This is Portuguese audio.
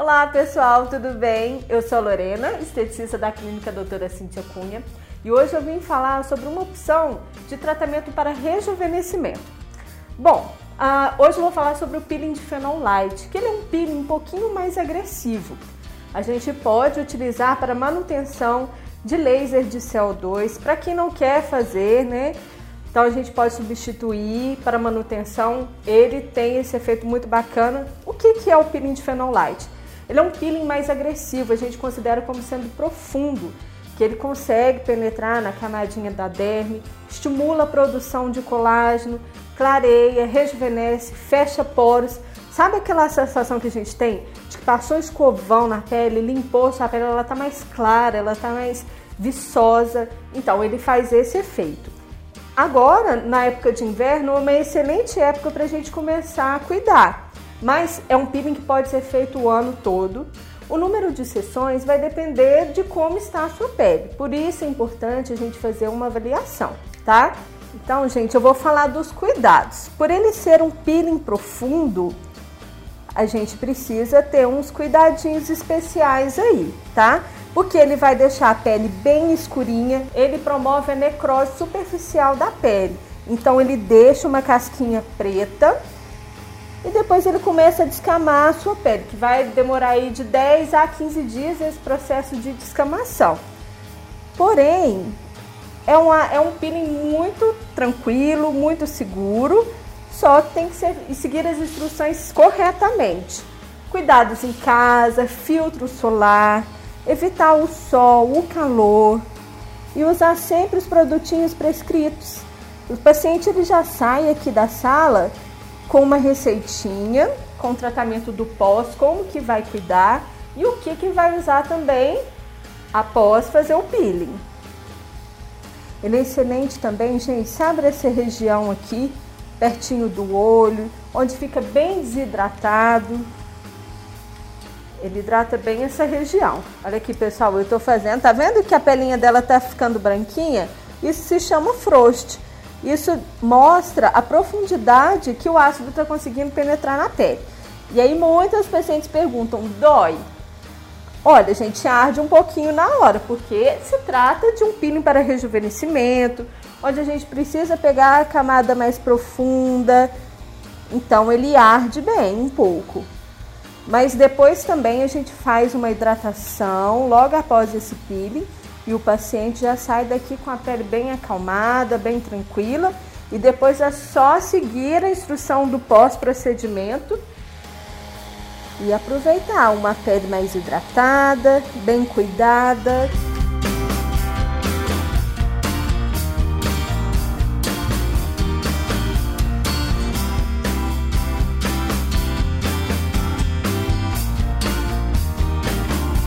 Olá pessoal, tudo bem? Eu sou a Lorena, esteticista da clínica Doutora Cintia Cunha e hoje eu vim falar sobre uma opção de tratamento para rejuvenescimento. Bom, uh, hoje eu vou falar sobre o peeling de fenolite, que ele é um peeling um pouquinho mais agressivo. A gente pode utilizar para manutenção de laser de CO2 para quem não quer fazer, né? Então a gente pode substituir para manutenção. Ele tem esse efeito muito bacana. O que, que é o peeling de fenolite? Ele é um peeling mais agressivo, a gente considera como sendo profundo, que ele consegue penetrar na camadinha da derme, estimula a produção de colágeno, clareia, rejuvenesce, fecha poros. Sabe aquela sensação que a gente tem de que passou escovão na pele, limpou sua pele, ela está mais clara, ela está mais viçosa. Então ele faz esse efeito. Agora, na época de inverno, é uma excelente época para a gente começar a cuidar. Mas é um peeling que pode ser feito o ano todo. O número de sessões vai depender de como está a sua pele. Por isso é importante a gente fazer uma avaliação, tá? Então, gente, eu vou falar dos cuidados. Por ele ser um peeling profundo, a gente precisa ter uns cuidadinhos especiais aí, tá? porque ele vai deixar a pele bem escurinha, ele promove a necrose superficial da pele. Então ele deixa uma casquinha preta e depois ele começa a descamar a sua pele, que vai demorar aí de 10 a 15 dias esse processo de descamação. Porém, é, uma, é um peeling muito tranquilo, muito seguro, só que tem que ser, seguir as instruções corretamente. Cuidados em casa, filtro solar, evitar o sol, o calor e usar sempre os produtinhos prescritos. O paciente ele já sai aqui da sala com uma receitinha, com tratamento do pós, como que vai cuidar e o que que vai usar também após fazer o peeling. Ele é excelente também, gente, sabe essa região aqui, pertinho do olho, onde fica bem desidratado, ele hidrata bem essa região. Olha aqui, pessoal, eu estou fazendo. Tá vendo que a pelinha dela tá ficando branquinha? Isso se chama frost. Isso mostra a profundidade que o ácido está conseguindo penetrar na pele. E aí muitas pacientes perguntam, dói? Olha, gente, arde um pouquinho na hora, porque se trata de um peeling para rejuvenescimento, onde a gente precisa pegar a camada mais profunda. Então ele arde bem um pouco. Mas depois também a gente faz uma hidratação logo após esse peeling e o paciente já sai daqui com a pele bem acalmada, bem tranquila. E depois é só seguir a instrução do pós-procedimento e aproveitar uma pele mais hidratada, bem cuidada.